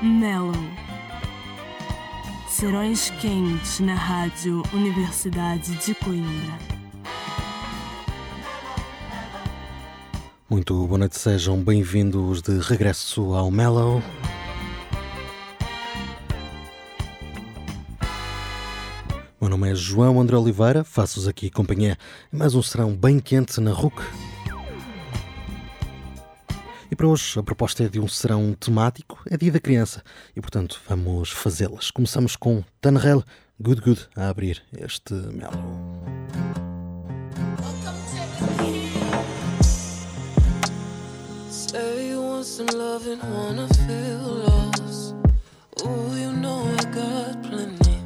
Mellow. Serões quentes na Rádio Universidade de Coimbra. Muito boa noite, sejam bem-vindos de regresso ao Mellow. Meu nome é João André Oliveira, faço-vos aqui companhia em mais um serão bem quente na RUC. Para hoje a proposta é de um serão temático, é dia da criança, e portanto vamos fazê-las. Começamos com Tanrel Good Good a abrir este Mellow. Say you want some love and wanna feel lost. You know I got plenty.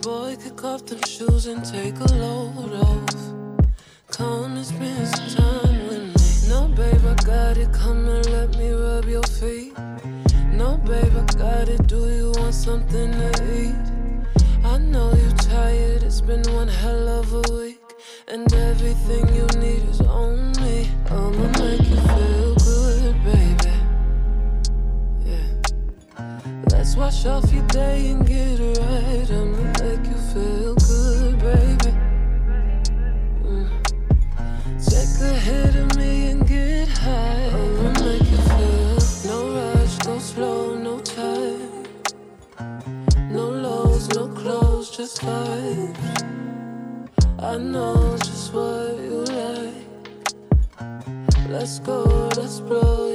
Boy, kick off them shoes and take a load off. Babe, I got it. Come and let me rub your feet. No, babe, I got it. Do you want something to eat? I know you're tired. It's been one hell of a week. And everything you need is on me. I'ma make you feel good, baby. Yeah. Let's wash off your day and get right. I'ma just vibes. I know just what you like. Let's go, let's blow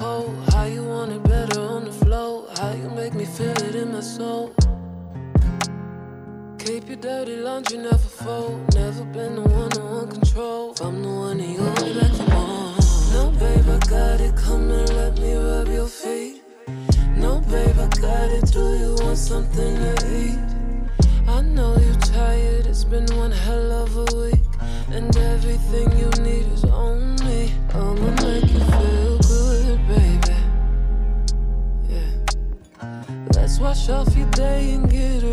cold? How you want it better on the flow? How you make me feel it in my soul? Keep your dirty laundry never fold. Never been the one to want control. If I'm the one that you me back for more. No, babe, I got it. Come and let me rub your feet. No, babe, I got it. Do you want something to eat? I know you're tired. It's been one hell of a week. And everything you need is off your day and get it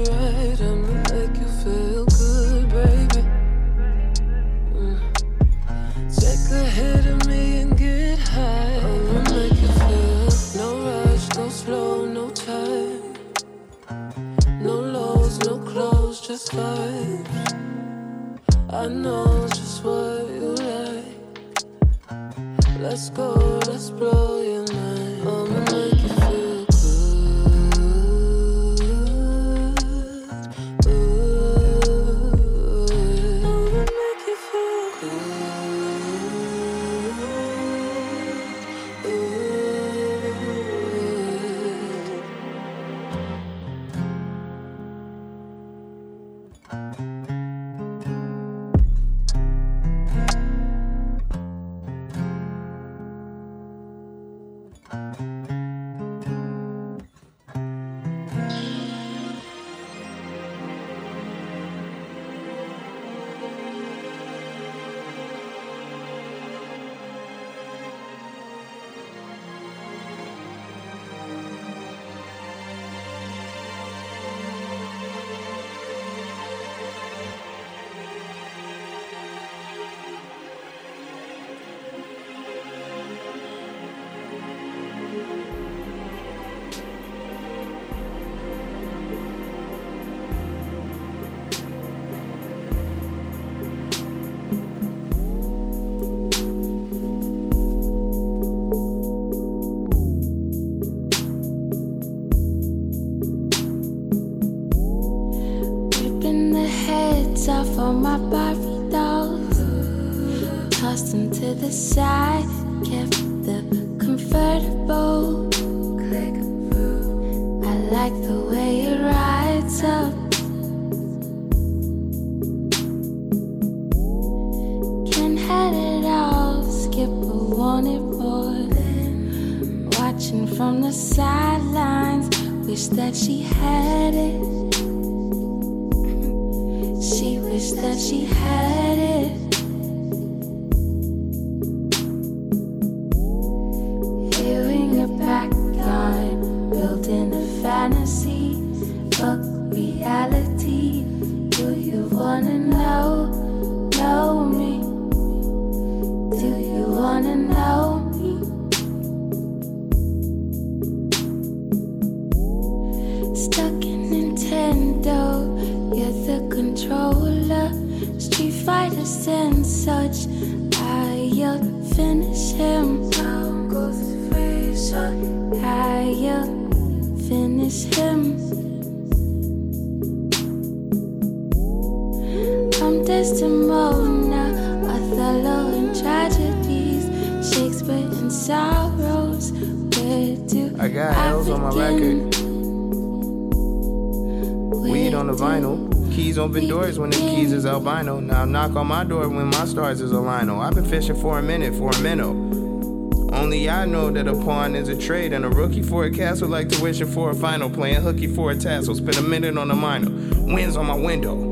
Watching from the sidelines. Wish that she had it. She wished that she had it. Fishing for a minute, for a minnow. Only I know that a pawn is a trade and a rookie for a castle like tuition for a final. Playing hooky for a tassel. Spend a minute on a minor. Winds on my window.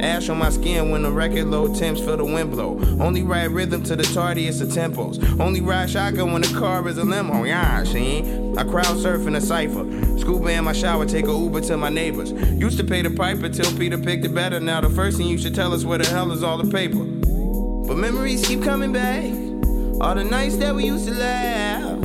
Ash on my skin when the record low temps feel the wind blow. Only ride rhythm to the tardiest of tempos. Only ride shotgun when the car is a limo. Yeah, see? I crowd surf in a cipher. Scuba in my shower, take a Uber to my neighbors. Used to pay the piper till Peter picked it better. Now the first thing you should tell us where the hell is all the paper. But memories keep coming back. All the nights that we used to laugh.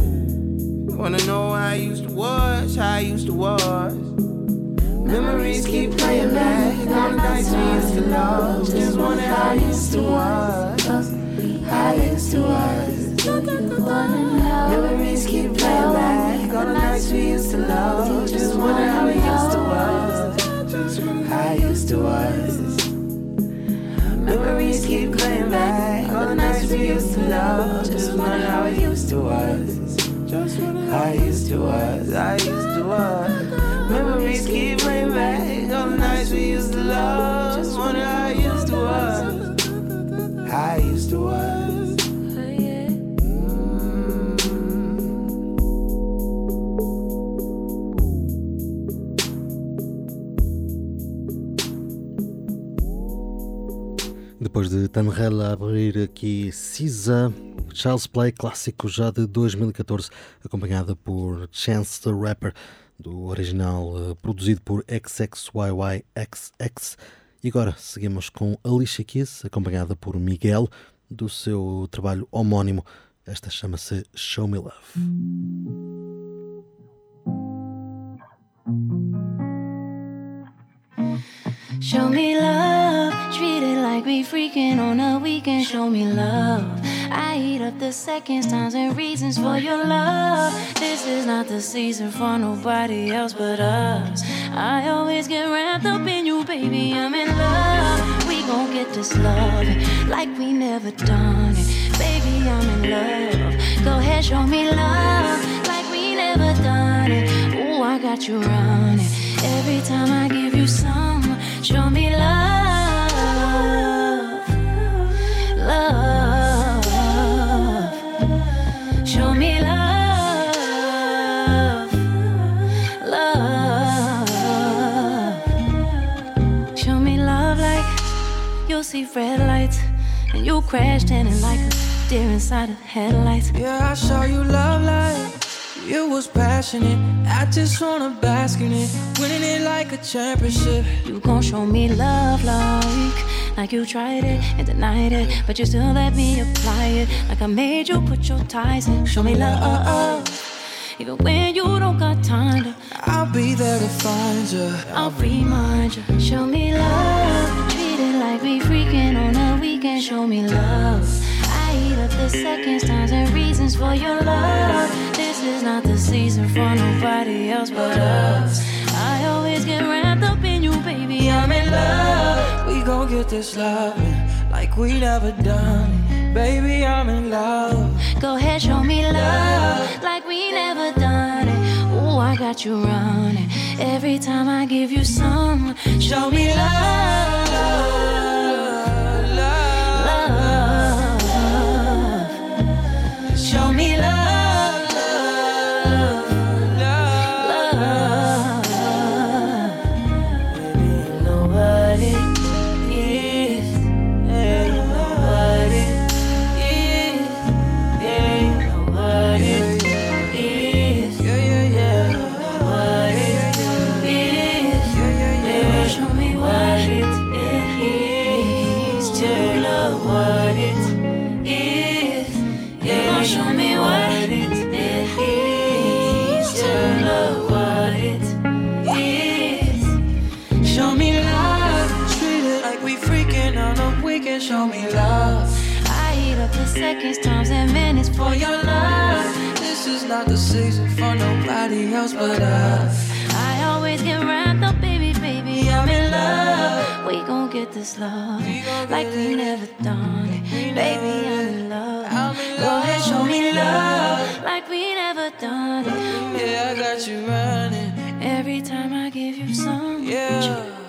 Wanna know how I used to was, how I used to was. Memories keep playing back. All the nights we used to love. Just wonder how I used to was. How I used to was. Memories keep playing back. All the nights we used to love. Just wonder how I used to was. How I used to was. Memories keep playing back. All the nights we used to love. Just wonder how I used to was. just How I used to was. I used to was. Memories keep playing back. All the nights we used to love. Just wonder how I used to was. I used to was. Depois de Tanrel a abrir aqui Cisa, Charles Play, clássico já de 2014, acompanhada por Chance the Rapper, do original eh, produzido por XXYYXX. E agora seguimos com Alicia Keys, acompanhada por Miguel, do seu trabalho homónimo. Esta chama-se Show Me Love. Show me love, treat it like we freaking on a weekend. Show me love. I eat up the seconds, times, and reasons for your love. This is not the season for nobody else but us. I always get wrapped up in you, baby. I'm in love. We gon' get this love like we never done it. Baby, I'm in love. Go ahead, show me love like we never done it. Ooh, I got you running. Every time I give you some, show me love. Love. Show me love. Love. Show me love like you'll see red lights and you crashed in it like a deer inside of headlights. Yeah, I saw you love life. You was passionate. I just wanna bask in it. Winning it like a championship. You gon' show me love like Like you tried it and denied it But you still let me apply it Like I made you put your ties in Show me love Even when you don't got time to I'll be there to find you. I'll remind you Show me love Treat it like we freaking on a weekend Show me love I eat up the seconds, times, and reasons for your love is not the season for nobody else but us I always get wrapped up in you, baby I'm in love We gon' get this loving like we never done. Baby, I'm in love. Go ahead, show me love like we never done it. Ooh, I got you running. Every time I give you some, show me. Love. This love like we never done it. Baby, I'm in love. Go ahead, show me love like we never done it. Yeah, I got you running. Every time I give you some, Yeah.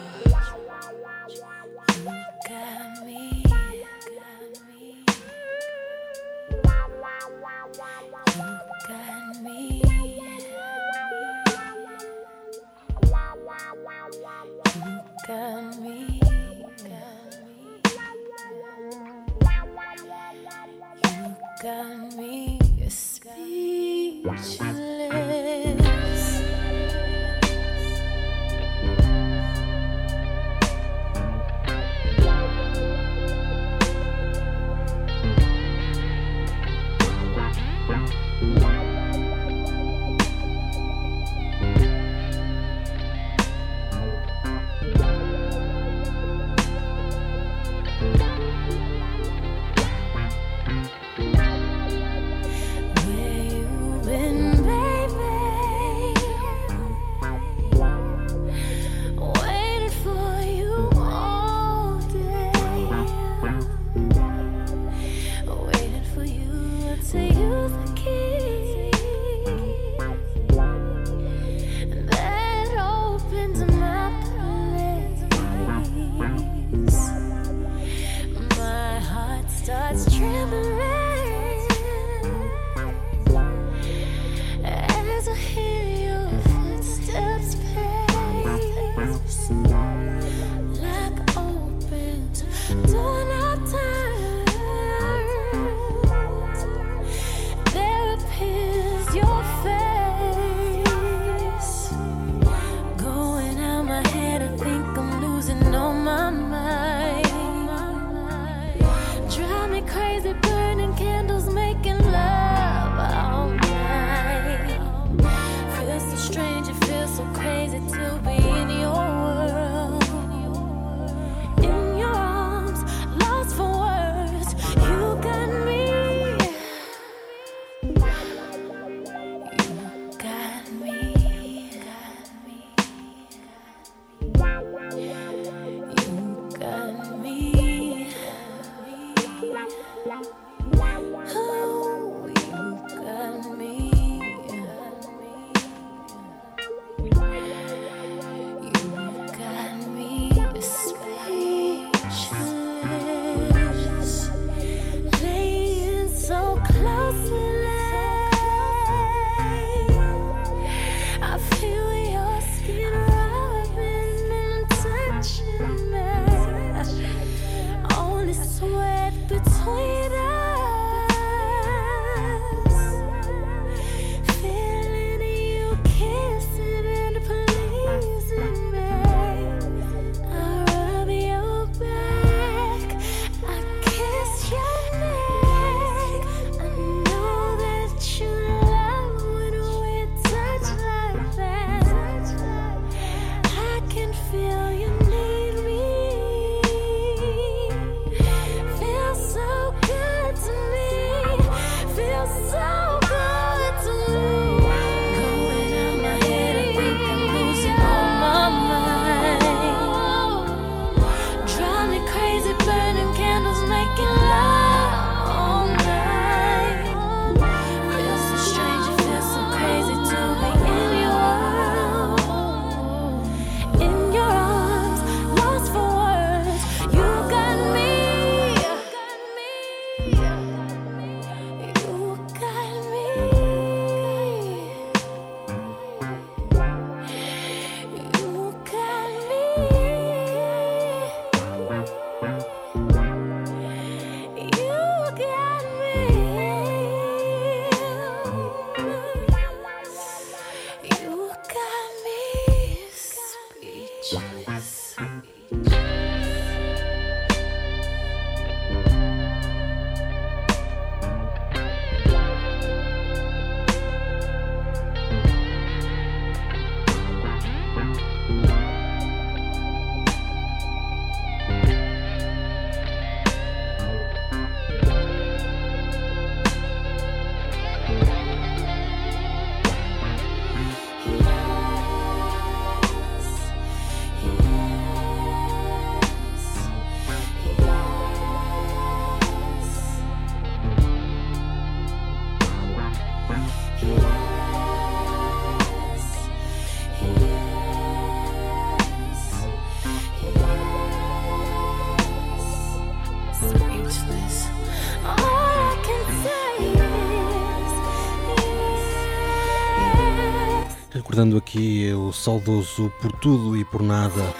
Recordando aqui o saudoso Por Tudo e Por Nada.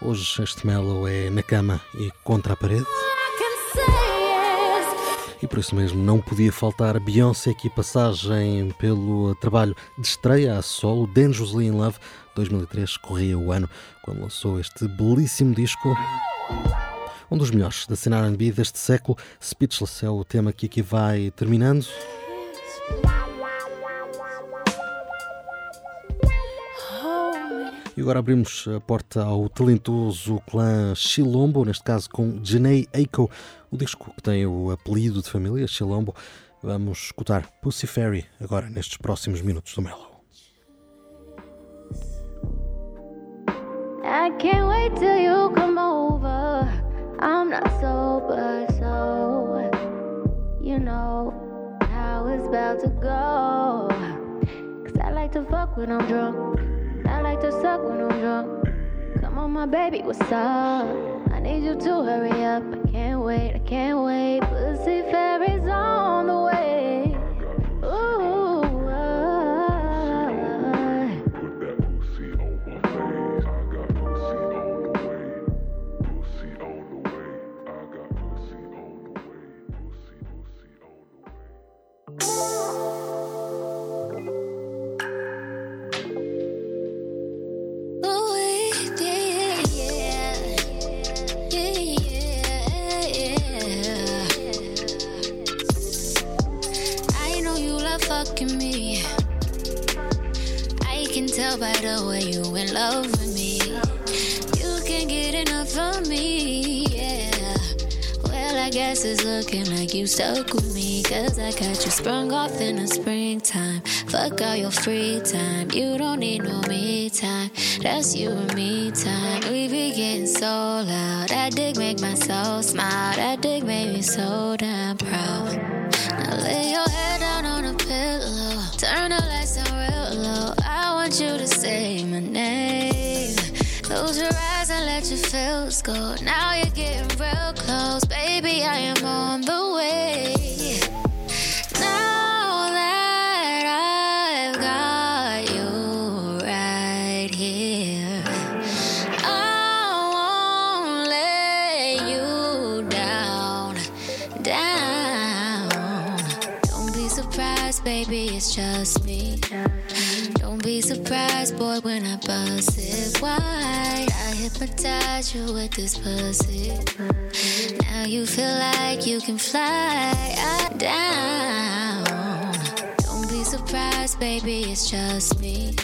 Hoje este Mellow é na cama e contra a parede. E por isso mesmo não podia faltar Beyoncé aqui passagem pelo trabalho de estreia a solo Dangerously in Love 2003 corria o ano quando lançou este belíssimo disco um dos melhores da cena R&B deste século Speechless é o tema que aqui vai terminando E agora abrimos a porta ao talentoso clã Chilombo, neste caso com Janae Aiko, o disco que tem o apelido de família Chilombo. Vamos escutar Pussy Fairy agora nestes próximos minutos do Mellow. I can't wait till you come over. I'm not sober, so you know how it's about to go. Cause I like to fuck when I'm drunk. I like to suck when I'm drunk. Come on, my baby, what's up? I need you to hurry up. I can't wait, I can't wait. Pussy fairies on the way. The way you in love with me. You can't get enough of me, yeah. Well, I guess it's looking like you stuck with me. Cause I got you sprung off in the springtime. Fuck all your free time. You don't need no me time. That's you and me time. We be getting so loud. That dick make my soul smile. That dick made me so damn proud. Now lay your head down on a pillow. Turn the lights you to say my name. Close your eyes and let your feels go. Now you're getting real close, baby. I am on the way. Be surprised, boy, when I bust it wide. I hypnotize you with this pussy. Now you feel like you can fly ah, down. Surprised, baby, it's just me.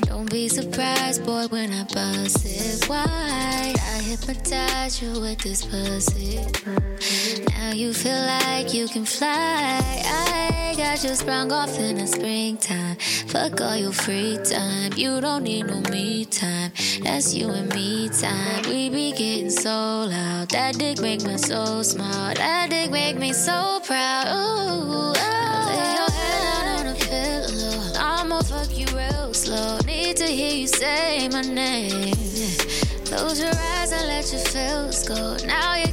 Don't be surprised, boy, when I bust it wide. I hypnotize you with this pussy. Now you feel like you can fly. I got you sprung off in the springtime. Fuck all your free time. You don't need no me time. That's you and me time. We be getting so loud. That dick make me so smart. That dick make me so proud. Ooh, oh. Fuck you real slow. Need to hear you say my name. Close your eyes and let your feels go. Now you're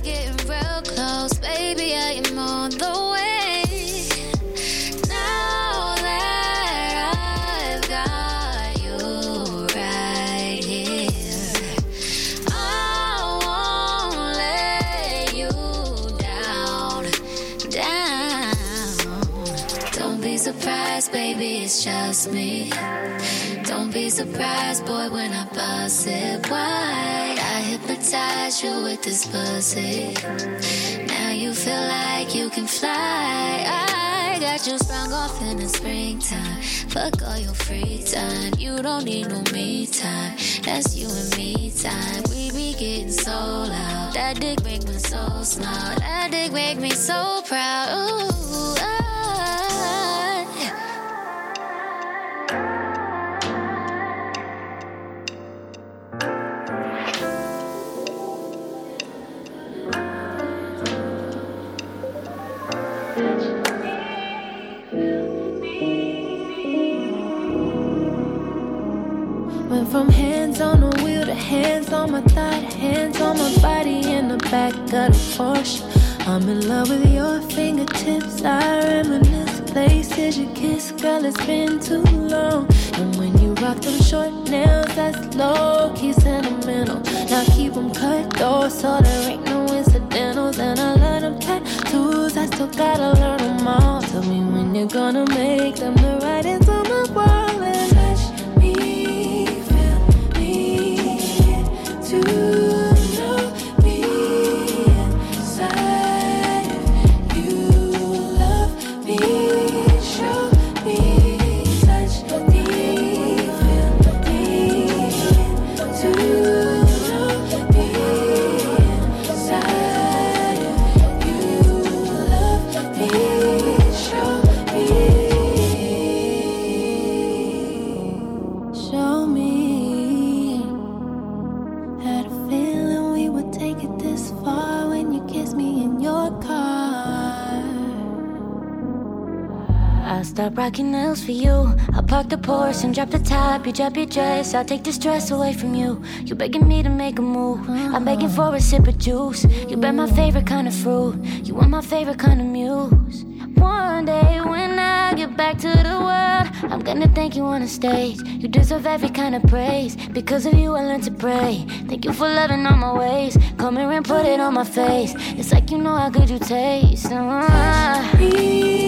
just me. Don't be surprised, boy, when I bust it wide. I hypnotize you with this pussy. Now you feel like you can fly. I got you sprung off in the springtime. Fuck all your free time. You don't need no me time. That's you and me time. We be getting so loud. That dick make me so smile. That dick make me so proud. Ooh, on my thigh hands on my body in the back of the Porsche. I'm in love with your fingertips. I reminisce places you kiss, girl. It's been too long And when you rock them short nails, that's low key sentimental. Now keep them cut though, so there ain't no incidentals. And I love them tattoos, I still gotta learn them all. Tell me when you're gonna make them Stop rocking nails for you. I'll park the Porsche and drop the top. You drop your dress. I'll take the stress away from you. You begging me to make a move. I'm begging for a sip of juice. You bet my favorite kind of fruit. You want my favorite kind of muse. One day when I get back to the world, I'm gonna thank you on the stage. You deserve every kind of praise. Because of you, I learned to pray. Thank you for loving all my ways. Come here and put it on my face. It's like you know how good you taste. Uh-huh.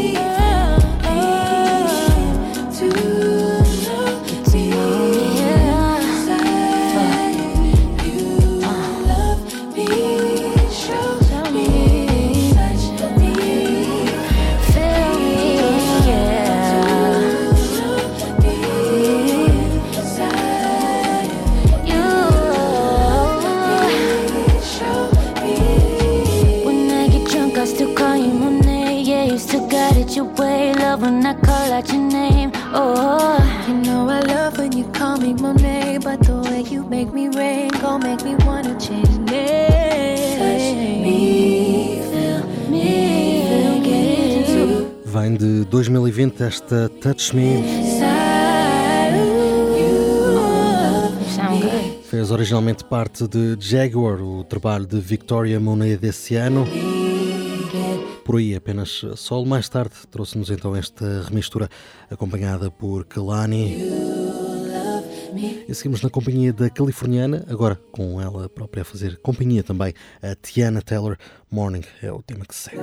When I call out your name. Oh, you know I love when you call me Monet, but the way you make me rain, gon' make me wanna change name. Touch me, feel me, Vem de 2020 esta Touch Me. Fez originalmente parte de Jaguar, o trabalho de Victoria Monet desse ano por aí apenas solo. Mais tarde trouxe-nos então esta remistura acompanhada por Kalani. E seguimos na companhia da californiana, agora com ela própria a fazer companhia também, a Tiana Taylor. Morning é o tema que segue.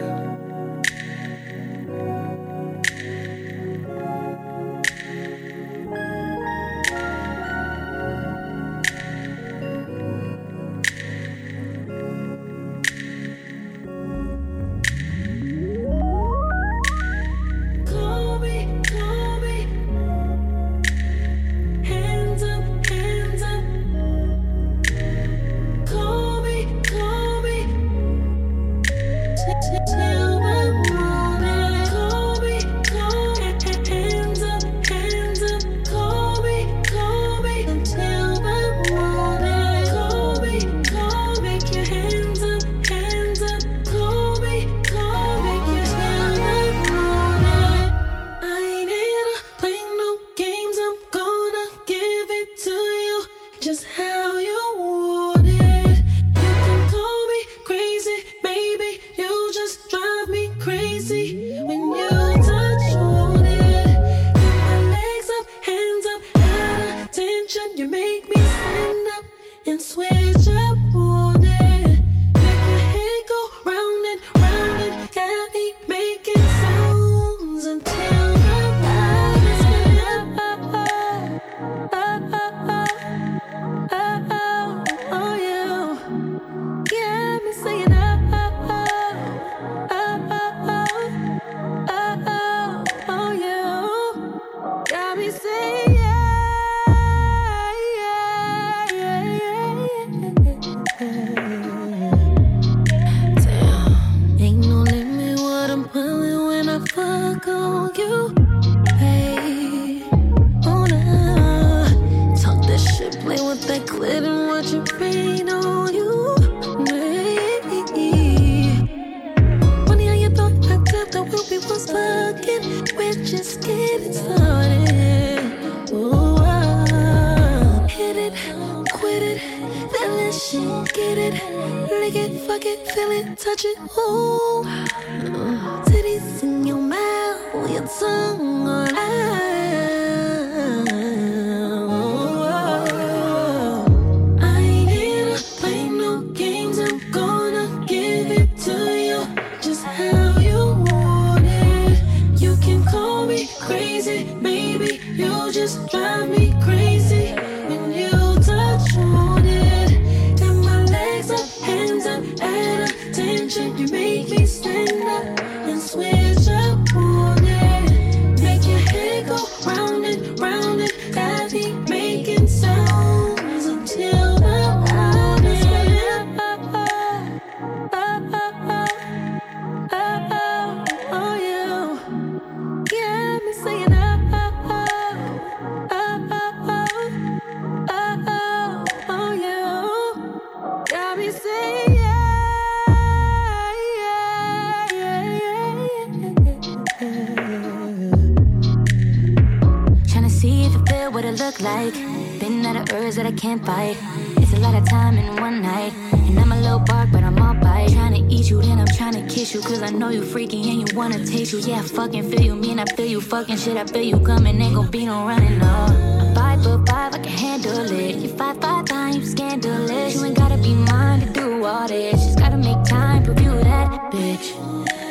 Fucking shit, I feel you coming. Ain't gon' be no running, no. Five foot five, I can handle it. You five, five times, scandalous. You ain't gotta be mine to do all this. Just gotta make time, prove you that bitch.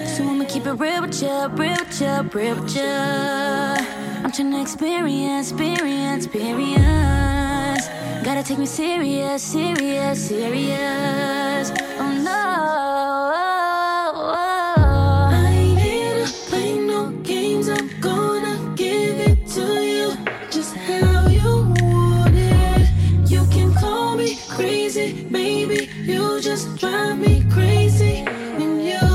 So I'ma keep it real with ya, real with ya, real with ya. I'm trying to experience, experience, experience. Gotta take me serious, serious, serious. Baby, you just drive me crazy when you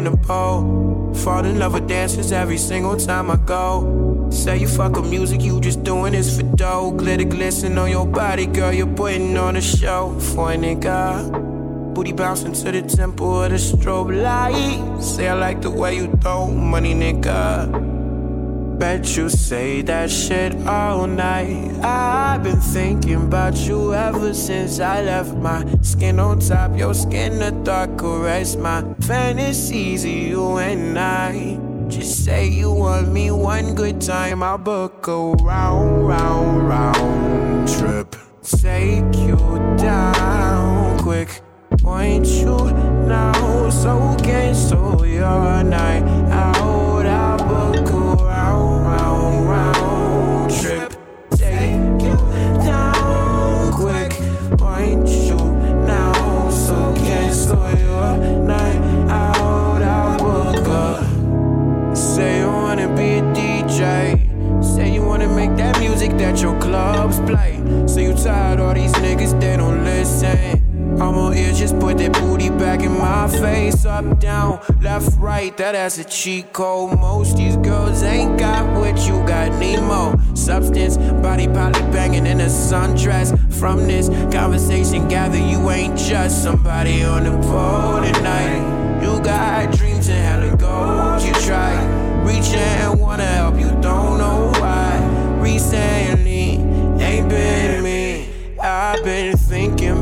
on the pole. Fall in love with dancers every single time I go. Say you fuck with music, you just doing this for dough. Glitter glisten on your body, girl, you're putting on a show for a nigga. Booty bouncing to the tempo of the strobe light. Say I like the way you throw money, nigga. Bet you say that shit all night. I've been thinking about you ever since I left my skin on top, your skin a thought caress my fantasies of you and I. Just say you want me one good time, I'll book a round, round, round trip. Take you down quick. Point you now, so can cancel your night right, that ass a cheat code. Most these girls ain't got what you got, Nemo. Substance, body probably banging in a sundress. From this conversation, gather you ain't just somebody on the pole tonight. You got dreams and hella goals, you try. Reaching and wanna help,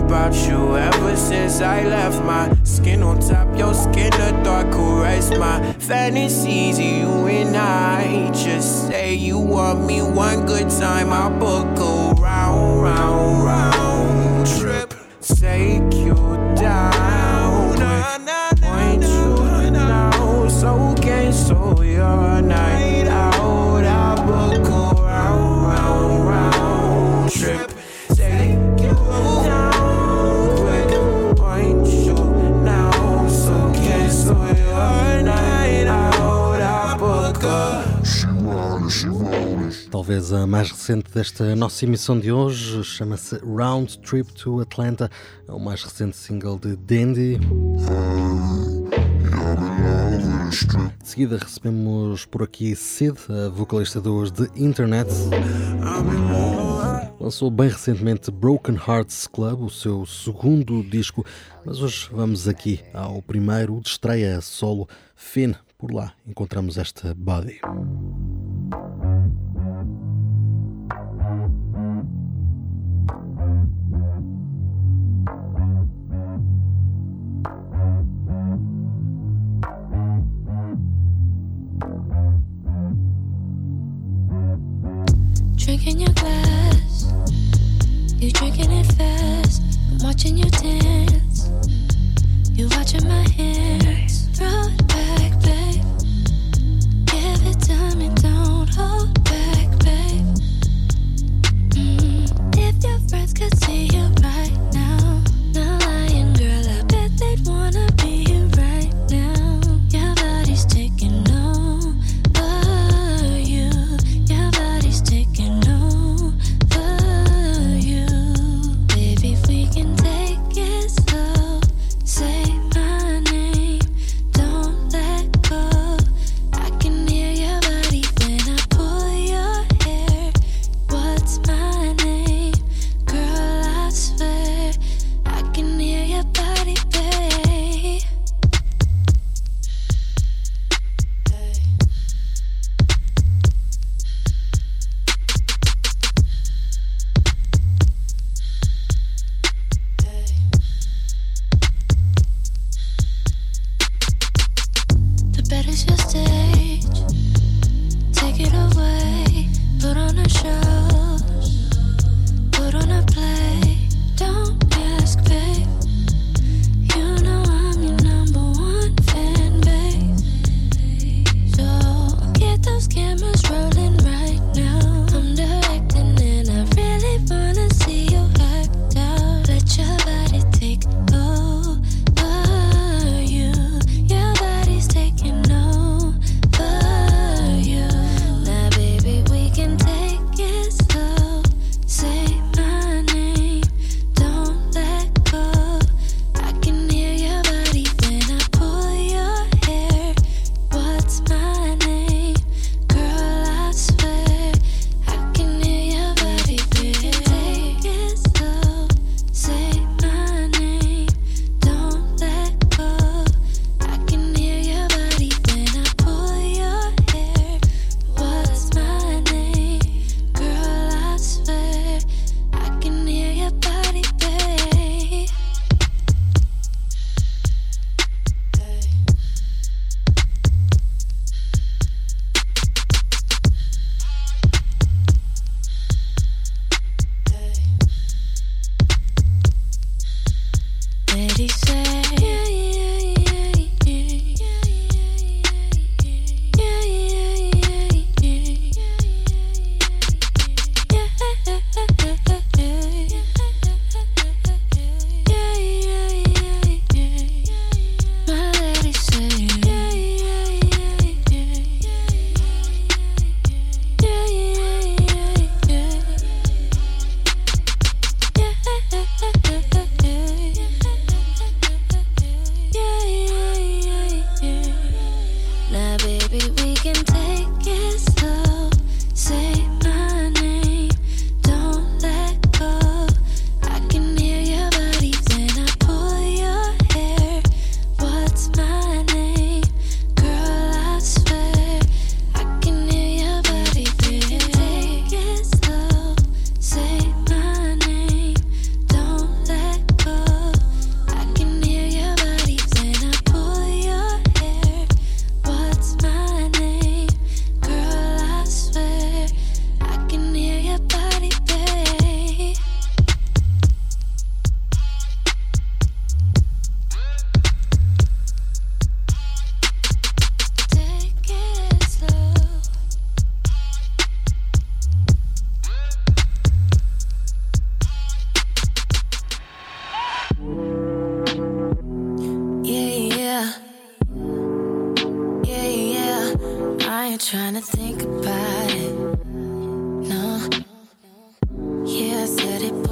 about you ever since I left my skin on top, your skin a thought caress my fantasies. You and I just say you want me one good time. I'll book a round, round, round trip. Take Talvez a mais recente desta nossa emissão de hoje chama-se Round Trip to Atlanta. É o mais recente single de Dandy. De seguida recebemos por aqui Sid, a vocalista dos The Internet. Lançou bem recentemente Broken Hearts Club, o seu segundo disco, mas hoje vamos aqui ao primeiro de estreia solo, Finn. Por lá encontramos esta Body. drink in your glass. You drinking it fast. I'm watching you dance. You watching my hands. Throw it back, babe. Give it to me, don't hold back, babe. Mm. If your friends could see you right.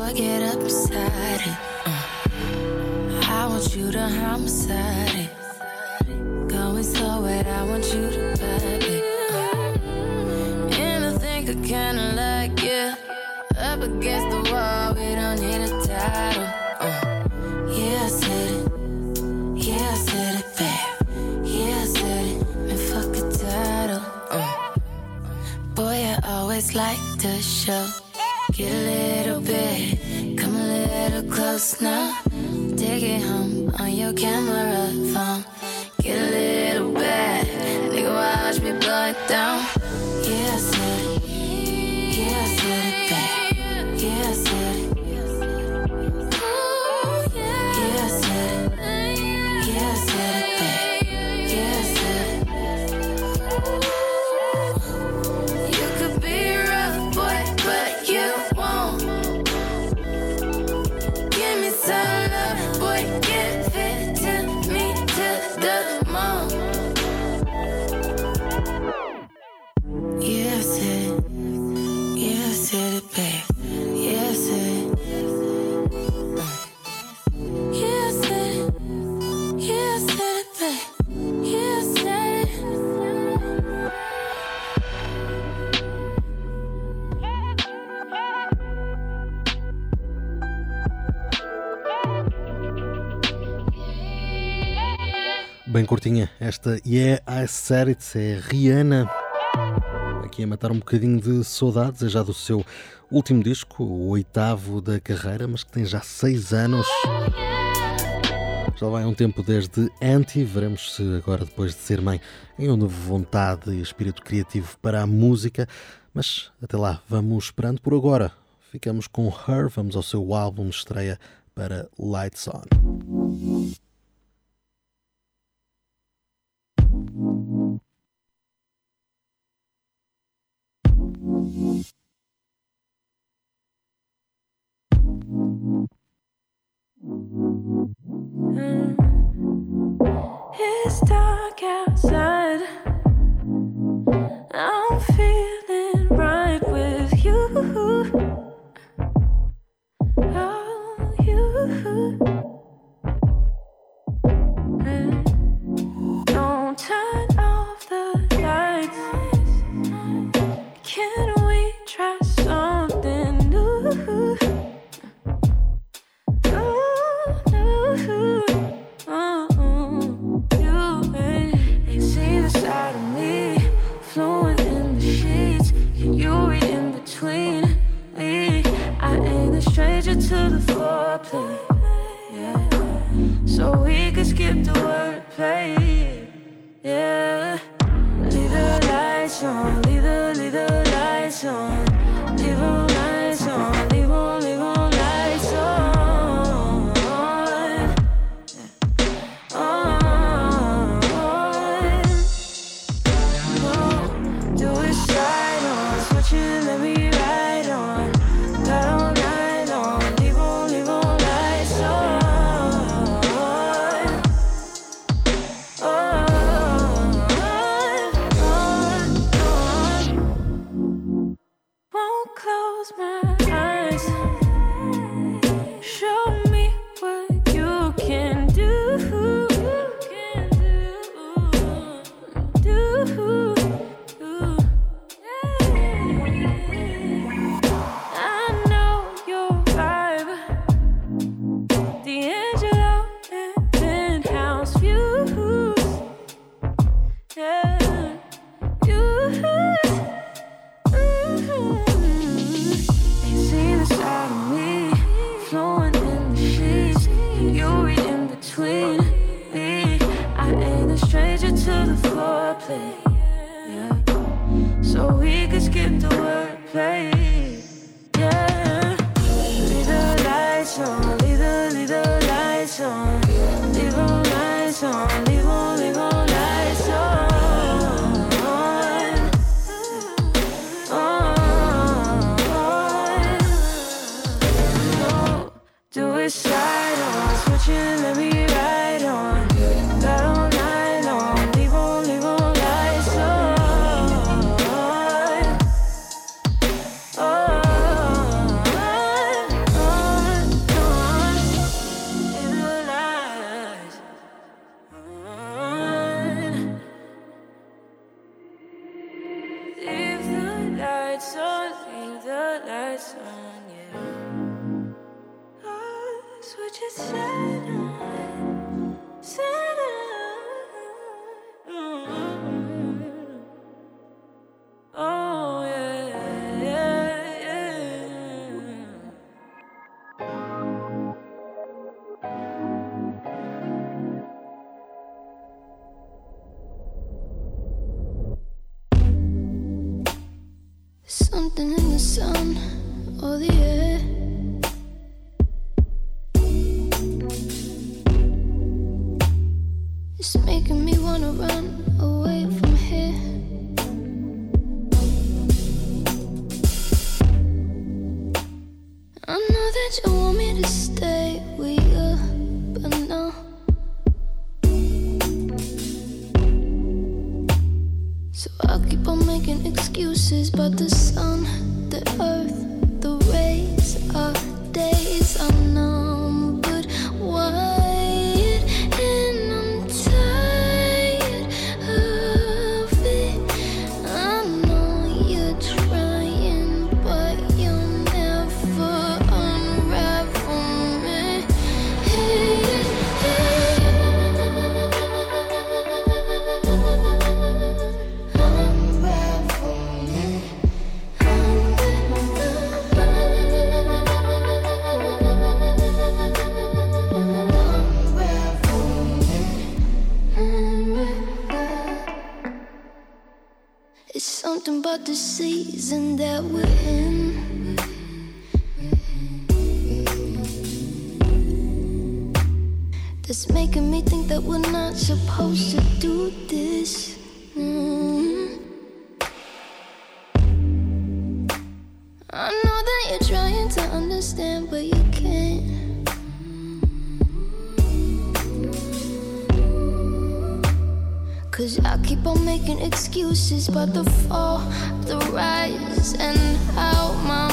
I get upside it. Uh, I want you to homicide it. Going slow, and I want you to vibe it. Uh, anything I kinda like, yeah. Up against the wall, we don't need a title. Uh, yeah, I said it. Yeah, I said it, babe. Yeah, I said it. Man, fuck a title. Uh, boy, I always like to show. Get a little bit close now. Take it home on your camera phone. Get a little bad, nigga, watch me blow it down. Yes. Yeah, tinha Esta Yeah, I Said It é Rihanna. Aqui a matar um bocadinho de saudades, é já do seu último disco, o oitavo da carreira, mas que tem já seis anos. Já vai um tempo desde Anti, veremos se agora, depois de ser mãe, em um novo vontade e espírito criativo para a música. Mas até lá, vamos esperando por agora. Ficamos com Her, vamos ao seu álbum estreia para Lights On. So we could skip the wordplay. Season that we're in. That's making me think that we're not supposed to do this. Mm. I know that you're trying to understand, but you can't. Cause I keep on making excuses about the fall, the rise, and how my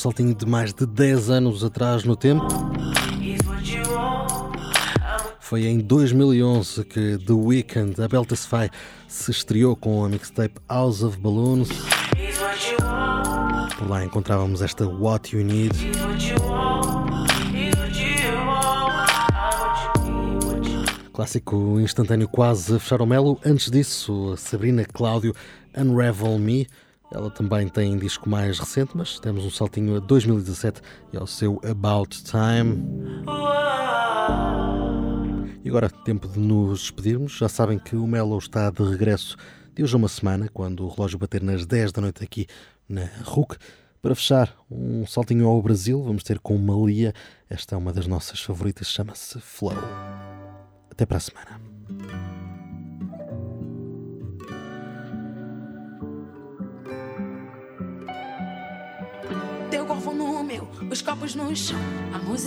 saltinho de mais de 10 anos atrás no tempo. Foi em 2011 que The Weeknd, a Beltasfy, se estreou com a mixtape House of Balloons. Por lá encontrávamos esta What You Need. Clássico instantâneo quase a fechar o melo. Antes disso, Sabrina Cláudio, Unravel Me. Ela também tem disco mais recente, mas temos um saltinho a 2017 e ao seu About Time. E agora, tempo de nos despedirmos. Já sabem que o Melo está de regresso de hoje a uma semana, quando o relógio bater nas 10 da noite aqui na RUC. Para fechar, um saltinho ao Brasil, vamos ter com Malia. Esta é uma das nossas favoritas, chama-se Flow. Até para a semana. Teu corpo no meu, os copos no chão, a nós,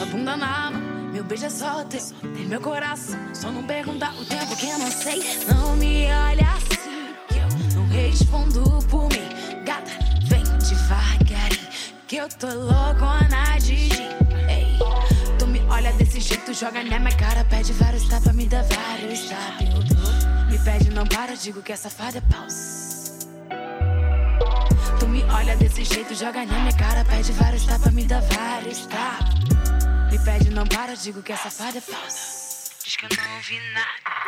a bunda na mão. Meu beijo é só teu, tem meu coração. Só não perguntar o tempo que eu não sei. Não me olha assim, que eu não respondo por mim. Gata, vem devagarinho, que eu tô loucona de. Ei, tu me olha desse jeito, joga na minha cara, pede vários tapas, me dá vários tapas. Me pede, não para, digo que essa fada é pausa. Olha desse jeito, joga na minha cara, pede vários tapas, me dá vários tapas. Me pede, não para, digo que essa fada é falsa. Diz que eu não ouvi nada.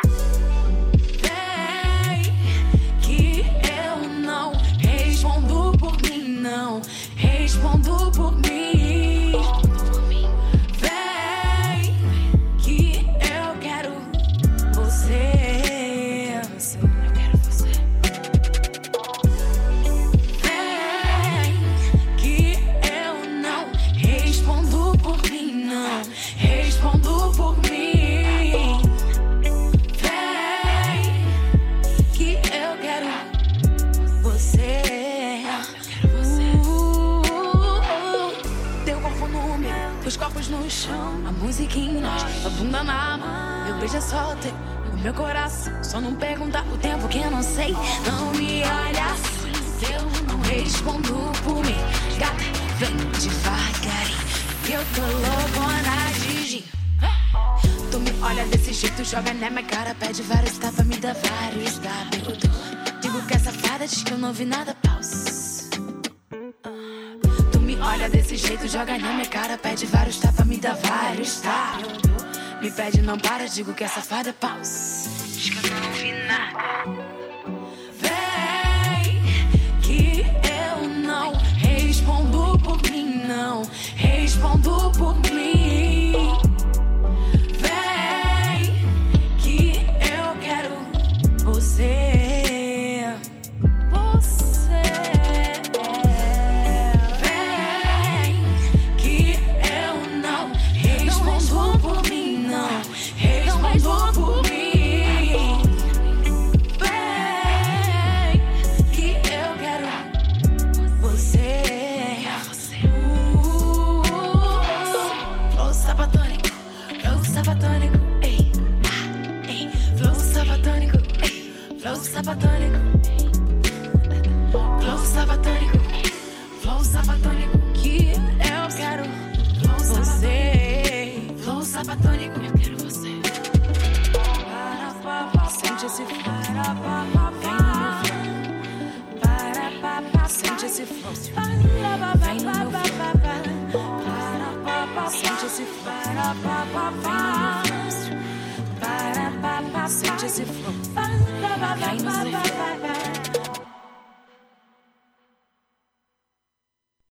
Meu coração. Só não pergunta o tempo que eu não sei. Não me olha assim, eu não respondo por mim. Gata, vem devagarinho, que eu tô loucona de gin. Tu me olha desse jeito, joga na minha cara, pede vários tapas, me dá vários tapas. Digo que essa fada diz que eu não vi nada, pausa. Tu me olha desse jeito, joga na minha cara, pede vários tapas, me dá vários tapas. Me pede, não para, digo que é pausa. Diz que eu não ouvi nada. Vem, que eu não respondo por mim, não. Respondo por mim. Esse flow, vem no meu. Sente esse flow, vem no meu. Sente esse flow, vem no meu.